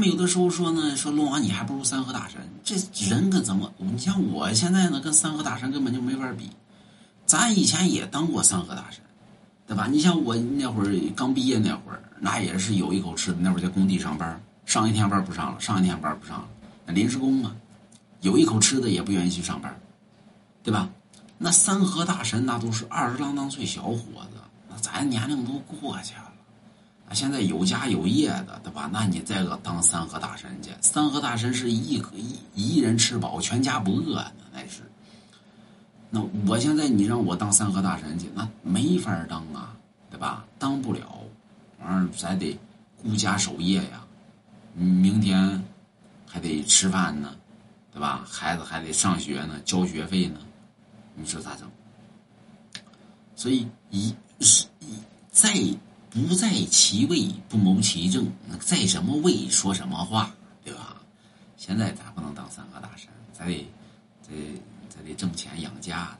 们有的时候说呢，说龙王你还不如三河大神。这人跟怎么？你像我现在呢，跟三河大神根本就没法比。咱以前也当过三河大神，对吧？你像我那会儿刚毕业那会儿，那也是有一口吃的。那会儿在工地上班，上一天班不上了，上一天班不上了，那临时工嘛，有一口吃的也不愿意去上班，对吧？那三河大神那都是二十郎当岁小伙子，那咱年龄都过去了。现在有家有业的，对吧？那你再个当三河大神去，三河大神是一一一人吃饱，全家不饿的，那是。那我现在你让我当三河大神去，那没法当啊，对吧？当不了，完儿咱得顾家守业呀，明天还得吃饭呢，对吧？孩子还得上学呢，交学费呢，你说咋整？所以一是一再。不在其位，不谋其政。在什么位说什么话，对吧？现在咱不能当三个大神，咱得，咱咱得挣钱养家。